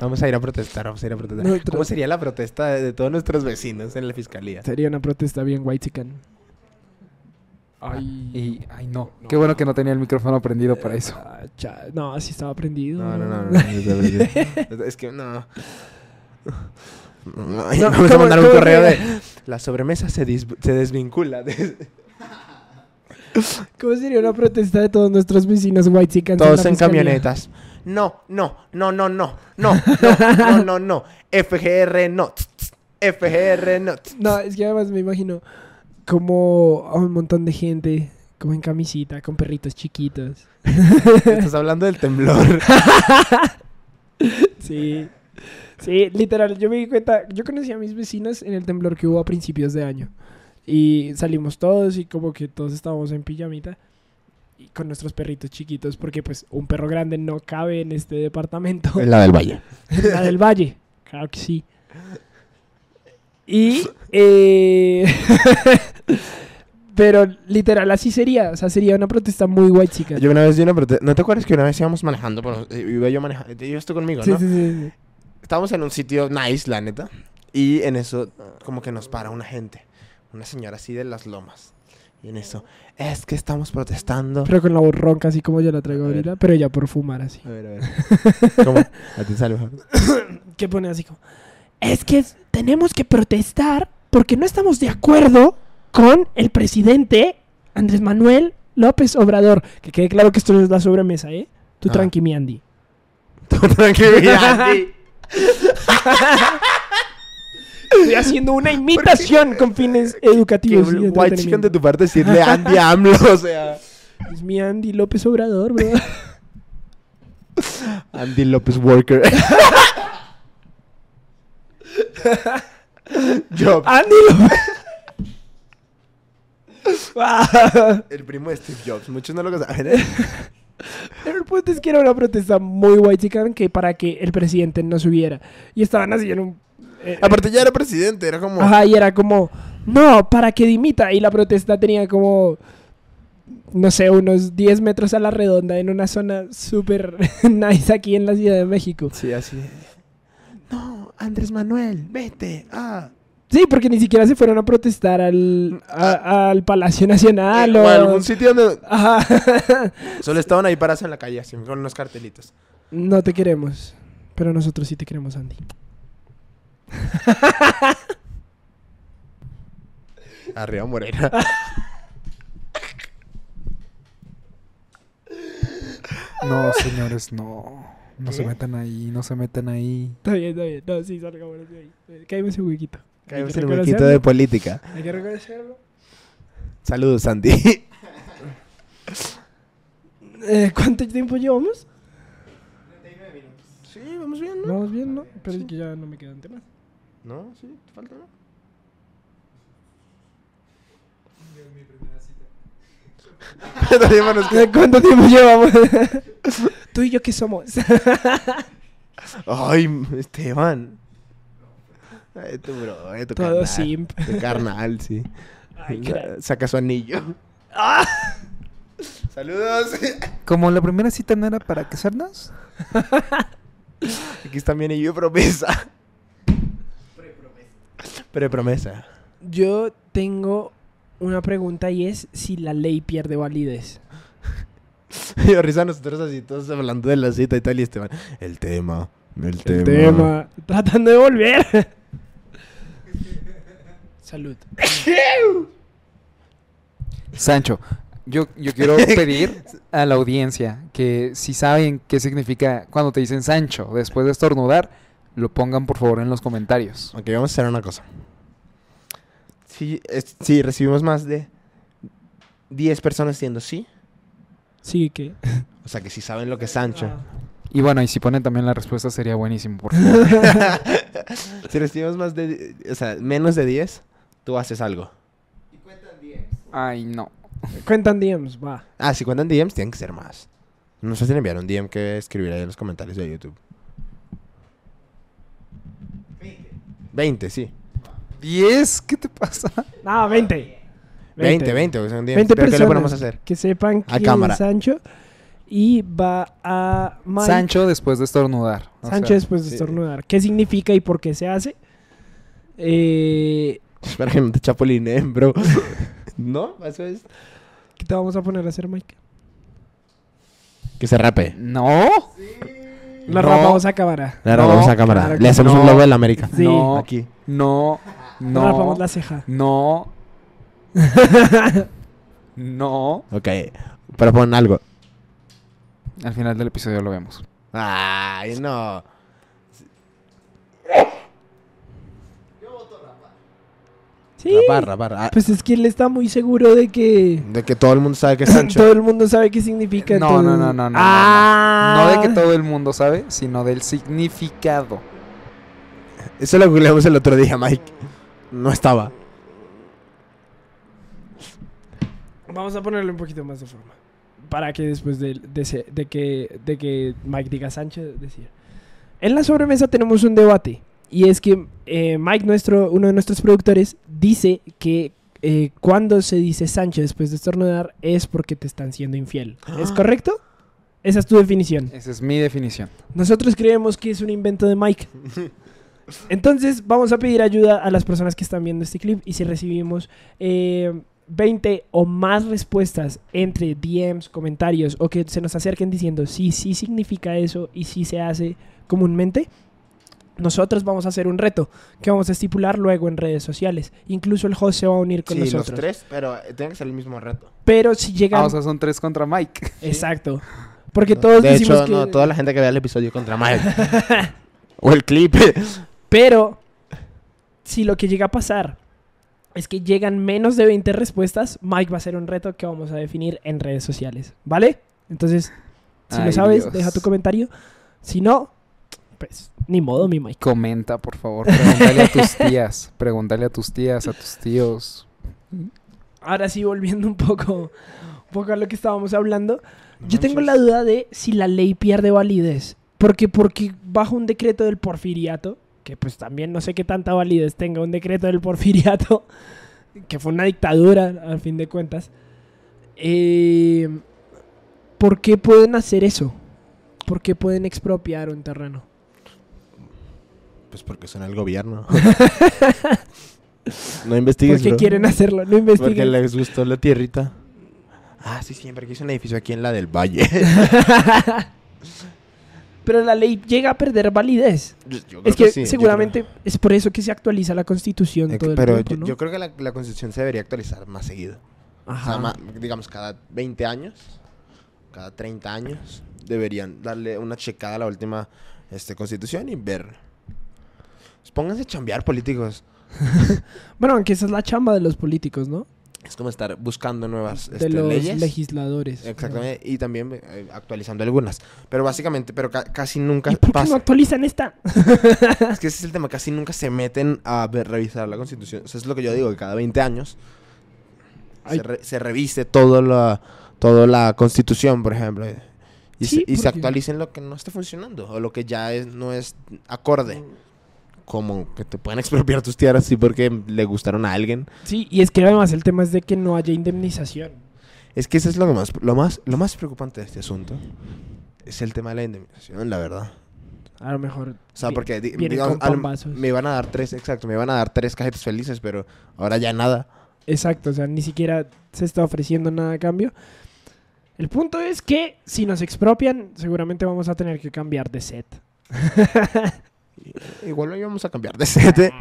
vamos a ir a protestar, vamos a ir a protestar. Nuestro- ¿Cómo sería la protesta de, de todos nuestros vecinos en la fiscalía? sería una protesta bien white Ay. Y, ay, no. Qué bueno que no tenía el micrófono prendido para eso. Ah, cha- No, así estaba prendido. No, no, no, no, no, es- es que no. Vamos a ¿cómo- mandar un correo de la sobremesa se, se desvincula. de- ¿Cómo sería una protesta de todos nuestros vecinos white Todos en camionetas. No, no, no, no, no, no, no, no, no, no. FGR no. FGR no. No, es que además me imagino como a un montón de gente como en camisita, con perritos chiquitos. Estás hablando del temblor. Sí. Sí, literal, yo me di cuenta, yo conocí a mis vecinos en el temblor que hubo a principios de año. Y salimos todos y como que todos estábamos en pijamita y con nuestros perritos chiquitos porque pues un perro grande no cabe en este departamento. La del Valle. La del Valle, claro que sí. Y eh, pero literal así sería, o sea, sería una protesta muy guay chica. Yo una vez di una protesta. ¿No te acuerdas que una vez íbamos manejando? Bueno, eh, iba yo manejando. Ibas tú conmigo, Sí, ¿no? sí, sí, sí. Estábamos en un sitio nice, la neta. Y en eso, como que nos para una gente. Una señora así de las lomas. Y en eso, es que estamos protestando. Pero con la voz ronca así como yo la traigo ahorita, pero ya por fumar así. A ver, a ver. ¿Cómo? A ti sale mejor. Que pone así como, es que tenemos que protestar porque no estamos de acuerdo con el presidente Andrés Manuel López Obrador. Que quede claro que esto no es la sobremesa, ¿eh? Tú Ah. tranqui, mi Andy. Tú tranquilidad, Andy. Estoy haciendo una imitación con fines Qué educativos. de white chicken de tu parte decirle Andy AMLO, o sea. Es mi Andy López Obrador, bro. Andy López Walker. Jobs. Andy López. El primo de Steve Jobs. Muchos no lo saben. ¿eh? El punto es que era una protesta muy white que para que el presidente no subiera. Y estaban así en un... eh, Aparte ya era presidente. Era como... Ajá, y era como, no, para que dimita. Y la protesta tenía como, no sé, unos 10 metros a la redonda en una zona súper nice aquí en la Ciudad de México. Sí, así. No, Andrés Manuel, vete. Ah. Sí, porque ni siquiera se fueron a protestar al, a- al Palacio Nacional o o... a algún sitio donde Ajá. solo estaban ahí parados en la calle, así, con unos cartelitos. no te queremos, pero nosotros sí te queremos, Andy. Arriba Morena. No, señores, no. No se metan ahí, no se metan ahí. Está bien, está bien. No, sí, salgamos de ahí. Eh, Caímos en huequito. Que en huequito de política. Hay que reconocerlo. Saludos, Santi. Eh, ¿Cuánto tiempo llevamos? Sí, vamos bien, ¿no? Vamos bien, ¿no? Pero es que ya no me quedan temas. No, sí, te falta, ¿no? Manos que- Eh, ¿Cuánto tiempo llevamos? Tú y yo, ¿qué somos? Ay, Esteban. Ay, tu bro, tu Todo carnal. simp. Tu carnal, sí. Ay. Saca su anillo. Saludos. Como la primera cita no era para casarnos, Aquí está mi anillo de promesa. Pre-promesa. Yo tengo una pregunta y es si la ley pierde validez. Y risa nosotros así, todos hablando de la cita y tal, y Esteban. El tema. El tema. El tema. Tratando de volver. Salud. Sancho, yo, yo quiero pedir a la audiencia que si saben qué significa cuando te dicen Sancho después de estornudar, lo pongan por favor en los comentarios. Ok, vamos a hacer una cosa. Si, es- si recibimos más de 10 personas diciendo sí, Sí, que. o sea que si saben lo que es Sancho. Ah. Y bueno, y si ponen también la respuesta sería buenísimo, por favor. si recibimos más de, o sea, menos de 10, tú haces algo. Ay, no. Cuentan DMs, va. Ah, si cuentan DMs, tienen que ser más. No sé si enviar un DM que escribir ahí en los comentarios de YouTube. 20, sí. ¿10? ¿Qué te pasa? No, 20. 20, 20, o sea, un DM. 20 ¿Pero qué le personas podemos hacer? que sepan A que cámara. es Sancho y va a Mike. Sancho después de estornudar. O Sancho sea, después de sí. estornudar. ¿Qué significa y por qué se hace? Eh, Espera que no te chapolineen, bro. ¿No? Eso es. ¿Qué te vamos a poner a hacer, Mike? Que se rape. No. La No. rapamos a cámara. No, rapamos a cámara. Le hacemos no. un logo de la América. Sí. No. Aquí. No. No. rapamos No. la ceja. No. No. Ok. Pero pon algo. Al final del episodio lo vemos. Ay, no. Sí. Rapar, rapar. Ah, Pues es que él está muy seguro de que de que todo el mundo sabe que es Sancho. todo el mundo sabe qué significa. No, no, entonces- no, no, no, no, Ah. No de que todo el mundo sabe, sino del significado. Eso lo googleamos el otro día, Mike. No estaba. Vamos a ponerle un poquito más de forma. Para que después de, de ese- de que, de que Mike diga Sánchez, decir. En la sobremesa tenemos un debate. Y es que eh, Mike, nuestro, uno de nuestros productores, dice que eh, cuando se dice Sánchez después de estornudar es porque te están siendo infiel. ¿Es correcto? Esa es tu definición. Esa es mi definición. Nosotros creemos que es un invento de Mike. Entonces vamos a pedir ayuda a las personas que están viendo este clip y si recibimos eh, 20 o más respuestas entre DMs, comentarios o que se nos acerquen diciendo sí, sí significa eso y sí se hace comúnmente, nosotros vamos a hacer un reto que vamos a estipular luego en redes sociales. Incluso el host se va a unir con Sí, los nosotros. tres, pero eh, tiene que ser el mismo reto. Pero si llegan... Ah, o sea, son tres contra Mike. Exacto. Porque todos de decimos hecho, que... no, toda la gente que vea el episodio contra Mike. o el clip. Pero, si lo que llega a pasar es que llegan menos de 20 respuestas, Mike va a hacer un reto que vamos a definir en redes sociales. ¿Vale? Entonces, si lo sabes, Dios. deja tu comentario. Si no, pues ni modo, mi Mike. Comenta, por favor. Pregúntale a tus tías. Pregúntale a tus tías, a tus tíos. Ahora sí, volviendo un poco, un poco a lo que estábamos hablando. No Yo tengo la duda de si la ley pierde validez. Porque, porque bajo un decreto del porfiriato, que pues también no sé qué tanta validez tenga un decreto del porfiriato, que fue una dictadura al fin de cuentas, eh, ¿por qué pueden hacer eso? ¿Por qué pueden expropiar un terreno? Pues porque son el gobierno. no investigues, ¿Por qué bro. quieren hacerlo? No Porque investiguen. les gustó la tierrita. Ah, sí, siempre que hice un edificio aquí en la del Valle. Pero la ley llega a perder validez. Yo creo Es que sí, seguramente es por eso que se actualiza la constitución todo el Pero tiempo, yo, ¿no? yo creo que la, la constitución se debería actualizar más seguido. O Ajá. sea, ma- digamos, cada 20 años, cada 30 años, deberían darle una checada a la última este, constitución y ver. Pues pónganse a chambear políticos. Bueno, aunque esa es la chamba de los políticos, ¿no? Es como estar buscando nuevas de este, los leyes. legisladores. Exactamente, y también eh, actualizando algunas. Pero básicamente, pero ca- casi nunca ¿Y por qué pasa. no actualizan esta? Es que ese es el tema, casi nunca se meten a ver- revisar la constitución. O sea, es lo que yo digo, que cada 20 años Ay. se, re- se revise todo la, toda la constitución, por ejemplo. Y, Sí, se, y se actualicen lo que no esté funcionando o lo que ya es, no es acorde. Como que te pueden expropiar tus tierras sí porque le gustaron a alguien. Sí, y es que además el tema es de que no haya indemnización. Es que eso es lo más, lo más, lo más preocupante de este asunto. Es el tema de la indemnización, la verdad. A lo mejor. O sea, porque digamos, al- me iban a dar tres, exacto, me iban a dar tres cajetas felices, pero ahora ya nada. Exacto, o sea, ni siquiera se está ofreciendo nada a cambio. El punto es que si nos expropian, seguramente vamos a tener que cambiar de set. Igual lo íbamos a cambiar de set. ¿eh?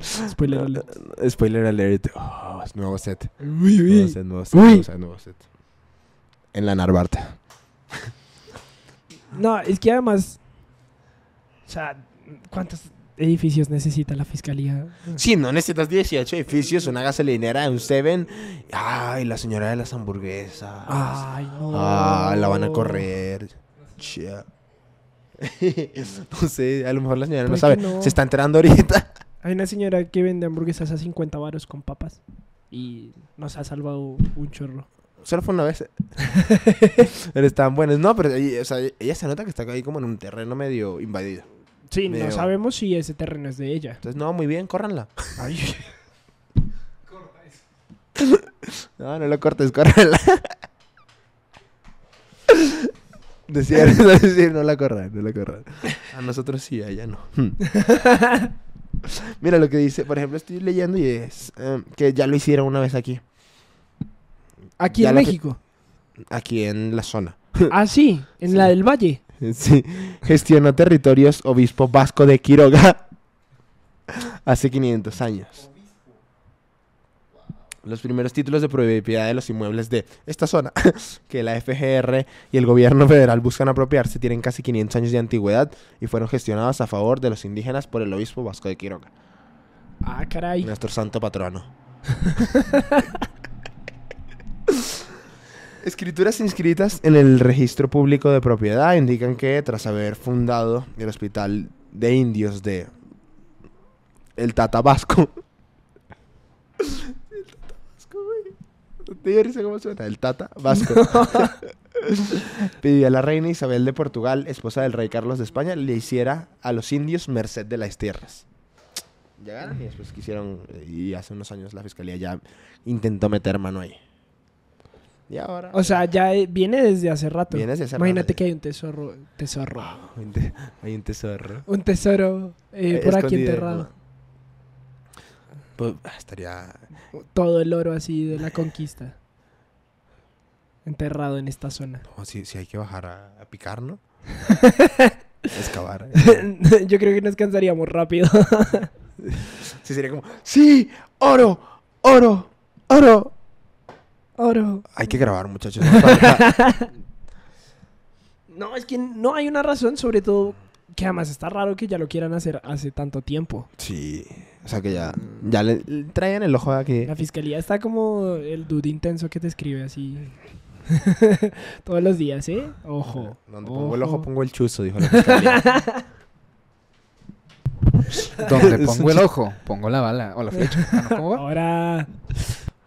Spoiler alert. Spoiler alert. Oh, es nuevo set. Uy, Nuevo set, nuevo set, Uy. nuevo set, nuevo set. En la Narvarte. No, es que además. O sea, ¿cuántos edificios necesita la fiscalía? Sí, no necesitas 18 edificios, una gasolinera, un Seven. Ay, la señora de las hamburguesas. Ay, no. Ah, la van a correr. Chia. no sé, a lo mejor la señora no Puede sabe. no. Se está enterando ahorita. Hay una señora que vende hamburguesas a 50 varos con papas. Y nos ha salvado un chorro. Solo fue una vez. pero estaban buenas. No, pero ella, o sea, ella se nota que está ahí como en un terreno medio invadido. Sí, Medio- no sabemos si ese terreno es de ella. Entonces, no, muy bien, córranla. Ay, No, no lo cortes, córranla. Decía, no, decir, no la corran, no la corran. A nosotros sí, a ella no. Mira lo que dice, por ejemplo, estoy leyendo y es eh, que ya lo hicieron una vez aquí, Aquí Ya en México. aquí en la zona. Ah, sí, en Sí. la del Valle. Sí, gestionó territorios obispo vasco de Quiroga hace 500 años. Los primeros títulos de propiedad de los inmuebles de esta zona, que la FGR y el gobierno federal buscan apropiarse, tienen casi 500 años de antigüedad y fueron gestionados a favor de los indígenas por el obispo vasco de Quiroga, Ah, caray. nuestro santo patrono. Escrituras inscritas en el registro público de propiedad indican que tras haber fundado el hospital de indios de el Tata Vasco. el Tata Vasco, güey. ¿No te dio risa cómo suena? El Tata Vasco. Pidió a la reina Isabel de Portugal, esposa del rey Carlos de España, le hiciera a los indios merced de las tierras. Llegaron y después quisieron, y hace unos años la fiscalía ya intentó meter mano ahí. Y ahora... O sea, ya viene desde hace rato. Viene desde hace Imagínate rato. que hay un tesoro. Tesoro. Hay un te- hay un tesoro. Un tesoro eh, por aquí enterrado. ¿no? Pues, ah, estaría... Todo el oro así de la conquista. Enterrado en esta zona. No, si, si hay que bajar a, a picar, ¿no? Excavar. Yo creo que nos cansaríamos rápido. Sí, sería como... ¡Sí! ¡Oro! ¡Oro! ¡Oro! oro. Hay que grabar, muchachos. No, es que no hay una razón, sobre todo que además está raro que ya lo quieran hacer hace tanto tiempo. sí. O sea que ya... Ya le, traían el ojo aquí. La fiscalía está como el dude intenso que te escribe así. Todos los días, ¿eh? Ojo. Donde pongo el ojo, ojo. pongo el chuzo, dijo la fiscalía. Donde pongo el ojo, pongo la bala o la flecha. Ah, ¿no? ¿Cómo va? Ahora.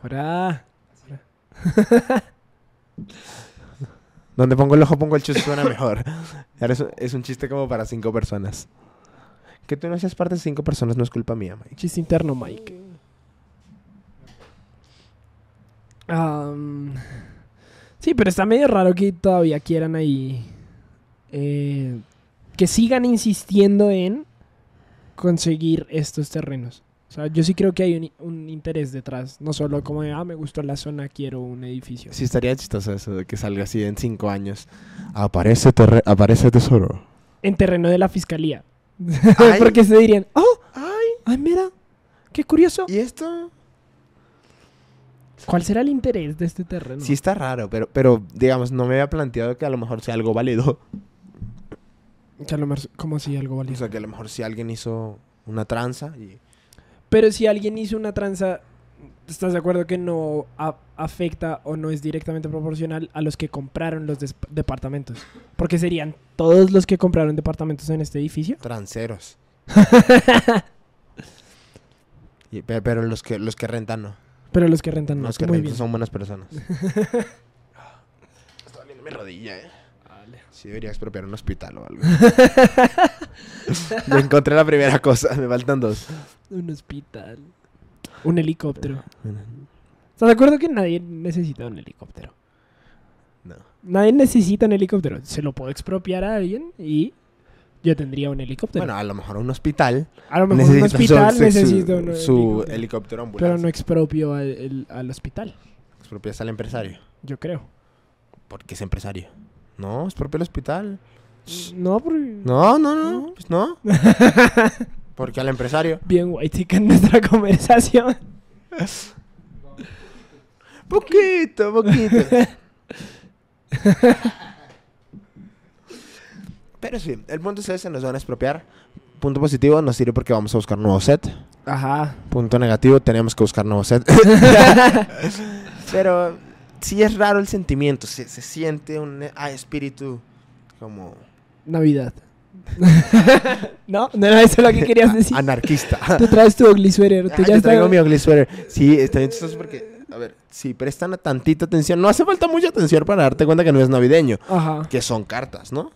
Ahora. Donde pongo el ojo, pongo el chuzo, suena mejor. Ahora es, es un chiste como para cinco personas. Que tú no seas parte de cinco personas no es culpa mía, Mike. Chiste interno, Mike. Sí, pero está medio raro que todavía quieran ahí. eh, que sigan insistiendo en conseguir estos terrenos. O sea, yo sí creo que hay un, un interés detrás. No solo como de, ah, me gustó la zona, quiero un edificio. Sí, estaría chistoso eso de que salga así en cinco años. Aparece, terre- aparece tesoro. En terreno de la fiscalía. Porque se dirían, oh, ¡Ay! ay, mira, qué curioso. ¿Y esto? ¿Cuál será el interés de este terreno? Sí está raro, pero, pero digamos, no me había planteado que a lo mejor sea algo válido. Que a lo mejor- como si algo O valioso. sea, que a lo mejor si alguien hizo una tranza y... Pero si alguien hizo una tranza, ¿estás de acuerdo que no a- afecta o no es directamente proporcional a los que compraron los departamentos? Porque serían todos los que compraron departamentos en este edificio. Tranceros. Y- pero los que, los que rentan no. Pero los que rentan no. los que muy rentan bien. son buenas personas. Está doliendo mi rodilla, eh. Sí, debería expropiar un hospital o algo. ya encontré la primera cosa, me faltan dos. Un hospital. Un helicóptero. ¿Estás de acuerdo que nadie necesita un helicóptero? No. Nadie necesita un helicóptero. Se lo puedo expropiar a alguien y yo tendría un helicóptero. Bueno, a lo mejor un hospital a lo mejor un hospital necesita su- helicóptero. helicóptero. Pero no expropio al, el- al hospital, Expropias al empresario. yo creo. Porque es empresario. No, expropia el hospital. No, porque... No, no, no. Pues no. Porque al empresario. Bien white en nuestra conversación. Poquito, poquito. Pero sí, el punto es ese, nos van a expropiar. Punto positivo, nos sirve porque vamos a buscar nuevo set. Ajá. Punto negativo, tenemos que buscar nuevo set. Pero sí es raro el sentimiento, se, se siente un ah, espíritu como Navidad. no, no era eso lo que querías decir. anarquista. Tú traes tu ugly sweater. Ah, Tú ya yo traigo mi ugly sweater. Sí, está bien porque, a ver, si prestan tantita atención, no hace falta mucha atención para darte cuenta que no es navideño, Ajá. que son cartas, ¿no?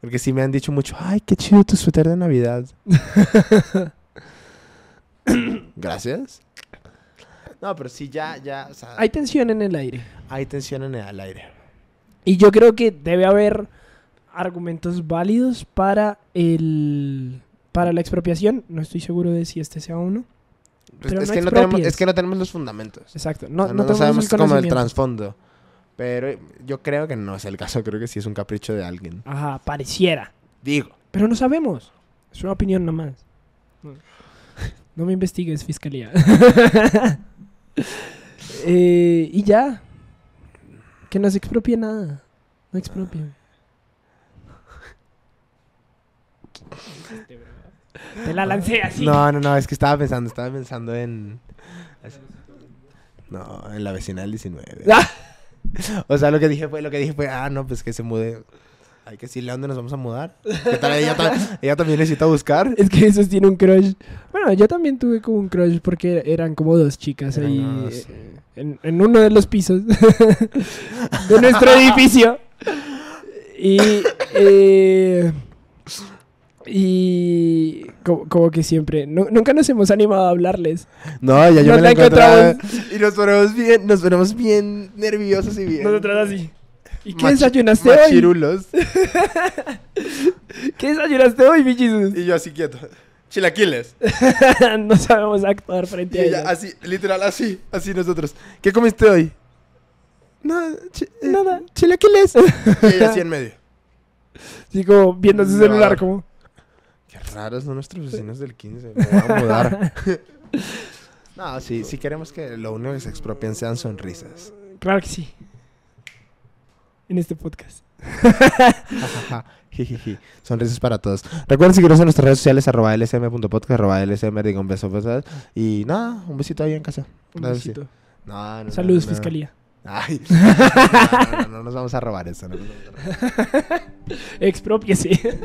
Porque sí me han dicho mucho, ay, qué chido tu suéter de Navidad. Gracias. No, pero sí, ya, ya, o sea, Hay tensión en el aire. hay tensión en el aire. Y yo creo que debe haber argumentos válidos para el para la expropiación. No estoy seguro de si este sea uno. Pues Pero es, no que no tenemos, es que no tenemos los fundamentos. Exacto. O No, sea, no, sabemos el como el trasfondo. Pero yo creo que no es el caso, creo que sí es un capricho de alguien. Ajá, pareciera. Digo. Pero no sabemos. Es una opinión nomás. No, no me investigues, fiscalía. Eh, y ya. Que no se expropie nada. No expropie. Te la lancé así. No, no, no, es que estaba pensando, estaba pensando en... No, en la vecina del 19. Ah. O sea, lo que dije fue, lo que dije fue, ah, no, pues que se mude. Hay que decirle a dónde nos vamos a mudar. ¿Qué tal? Ella, ta- ella también necesita buscar. Es que esos tiene un crush. Bueno, yo también tuve como un crush porque eran como dos chicas Eran ahí dos. eh, en, en uno de los pisos de nuestro edificio. Y, eh, y como, como que siempre, nu- nunca nos hemos animado a hablarles. No, ya yo Nos me la encontraba. Y nos ponemos bien, nos ponemos bien nerviosos y bien... Nosotras así. ¿Y qué machi- desayunaste hoy? machirulos. ¿Qué desayunaste hoy, mi Jesus? Y yo así quieto. Chilaquiles. no sabemos actuar Y frente a ella ellas. así, literal, así, así nosotros. ¿Qué comiste hoy? Nada, chi- eh, Nada. chilaquiles. y ella así en medio. Así como viendo su celular como... Qué raros son nuestros vecinos del 15. Me voy a mudar. no, sí, sí queremos que lo único que se expropien sean sonrisas. Claro que sí. En este podcast. Sonrisas para todos. Recuerden seguirnos en nuestras redes sociales, arroba lsm.podcast, arroba lsm, digo un beso. Y nada, un besito ahí en casa. Un besito. No, no, no, Saludos, no. fiscalía. Ay, no, no, no, no nos vamos a robar eso. No. Expropiese.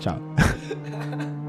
Chao.